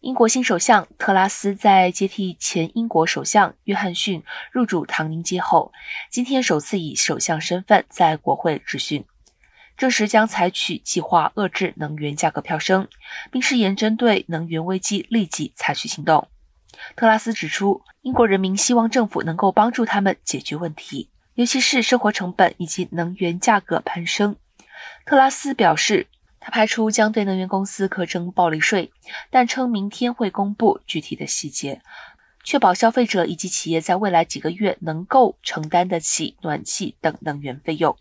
英国新首相特拉斯在接替前英国首相约翰逊入主唐宁街后，今天首次以首相身份在国会质询，这时将采取计划遏制能源价格飙升，并誓言针对能源危机立即采取行动。特拉斯指出，英国人民希望政府能够帮助他们解决问题，尤其是生活成本以及能源价格攀升。特拉斯表示。他排除将对能源公司课征暴利税，但称明天会公布具体的细节，确保消费者以及企业在未来几个月能够承担得起暖气等能源费用。